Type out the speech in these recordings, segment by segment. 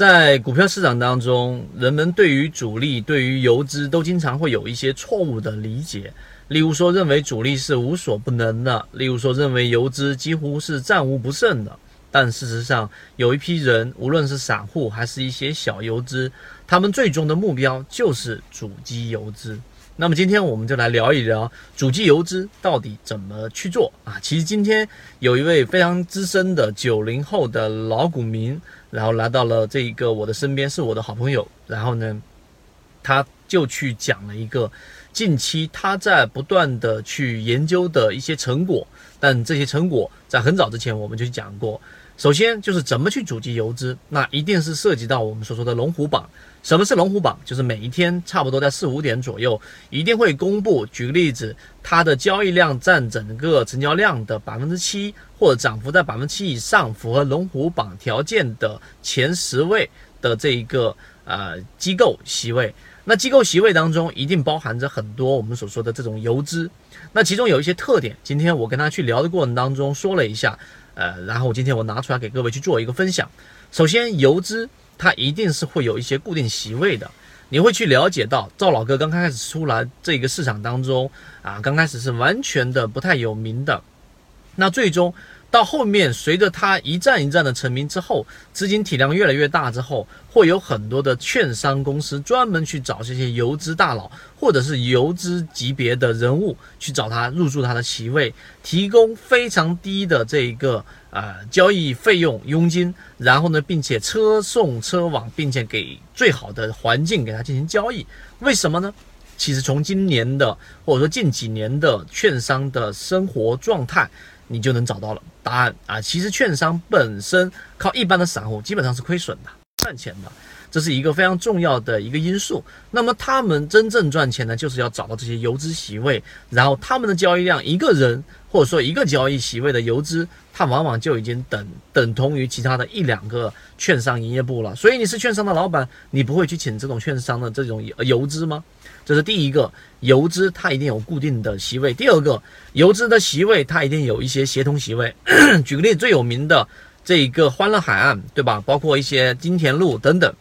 在股票市场当中，人们对于主力、对于游资都经常会有一些错误的理解。例如说，认为主力是无所不能的；例如说，认为游资几乎是战无不胜的。但事实上，有一批人，无论是散户还是一些小游资，他们最终的目标就是主机游资。那么今天我们就来聊一聊主机游资到底怎么去做啊？其实今天有一位非常资深的九零后的老股民，然后来到了这一个我的身边，是我的好朋友。然后呢，他就去讲了一个近期他在不断的去研究的一些成果。但这些成果在很早之前我们就讲过。首先就是怎么去阻击游资，那一定是涉及到我们所说的龙虎榜。什么是龙虎榜？就是每一天差不多在四五点左右，一定会公布。举个例子，它的交易量占整个成交量的百分之七，或者涨幅在百分之七以上，符合龙虎榜条件的前十位的这一个呃机构席位。那机构席位当中一定包含着很多我们所说的这种游资。那其中有一些特点，今天我跟他去聊的过程当中说了一下，呃，然后今天我拿出来给各位去做一个分享。首先，游资。它一定是会有一些固定席位的，你会去了解到赵老哥刚开始出来这个市场当中啊，刚开始是完全的不太有名的，那最终。到后面，随着他一站一站的成名之后，资金体量越来越大之后，会有很多的券商公司专门去找这些游资大佬，或者是游资级别的人物去找他入驻他的席位，提供非常低的这一个呃交易费用佣金，然后呢，并且车送车往，并且给最好的环境给他进行交易。为什么呢？其实从今年的或者说近几年的券商的生活状态。你就能找到了答案啊！其实券商本身靠一般的散户基本上是亏损的，赚钱的，这是一个非常重要的一个因素。那么他们真正赚钱呢，就是要找到这些游资席位，然后他们的交易量，一个人或者说一个交易席位的游资，它往往就已经等等同于其他的一两个券商营业部了。所以你是券商的老板，你不会去请这种券商的这种游资吗？这是第一个，游资它一定有固定的席位。第二个，游资的席位它一定有一些协同席位。举个例子，最有名的这一个欢乐海岸，对吧？包括一些金田路等等，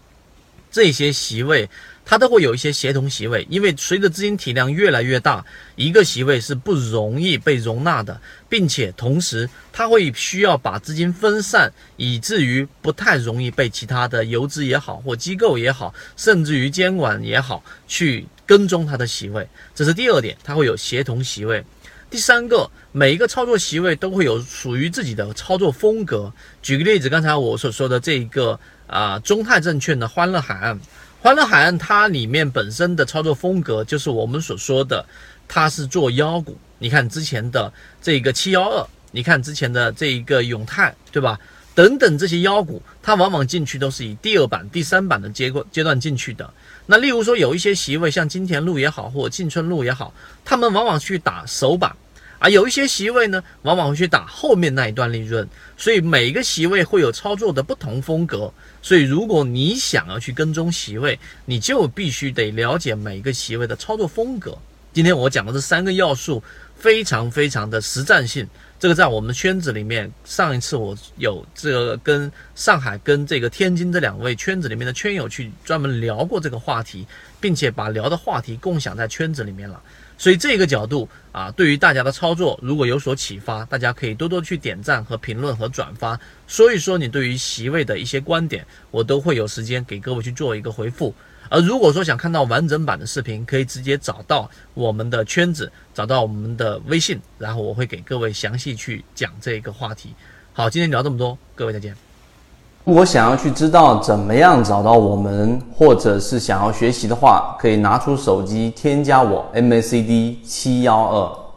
这些席位。它都会有一些协同席位，因为随着资金体量越来越大，一个席位是不容易被容纳的，并且同时它会需要把资金分散，以至于不太容易被其他的游资也好，或机构也好，甚至于监管也好去跟踪它的席位。这是第二点，它会有协同席位。第三个，每一个操作席位都会有属于自己的操作风格。举个例子，刚才我所说的这一个啊，中泰证券的欢乐海岸。欢乐海岸它里面本身的操作风格就是我们所说的，它是做妖股。你看之前的这个七幺二，你看之前的这一个永泰，对吧？等等这些妖股，它往往进去都是以第二版、第三版的阶段阶段进去的。那例如说有一些席位，像金田路也好，或者进春路也好，他们往往去打首板。而有一些席位呢，往往会去打后面那一段利润，所以每一个席位会有操作的不同风格。所以如果你想要去跟踪席位，你就必须得了解每一个席位的操作风格。今天我讲的这三个要素非常非常的实战性，这个在我们圈子里面，上一次我有这个跟上海跟这个天津这两位圈子里面的圈友去专门聊过这个话题，并且把聊的话题共享在圈子里面了。所以这个角度啊，对于大家的操作如果有所启发，大家可以多多去点赞和评论和转发，说一说你对于席位的一些观点，我都会有时间给各位去做一个回复。而如果说想看到完整版的视频，可以直接找到我们的圈子，找到我们的微信，然后我会给各位详细去讲这个话题。好，今天聊这么多，各位再见。如果想要去知道怎么样找到我们，或者是想要学习的话，可以拿出手机添加我 MACD 七幺二。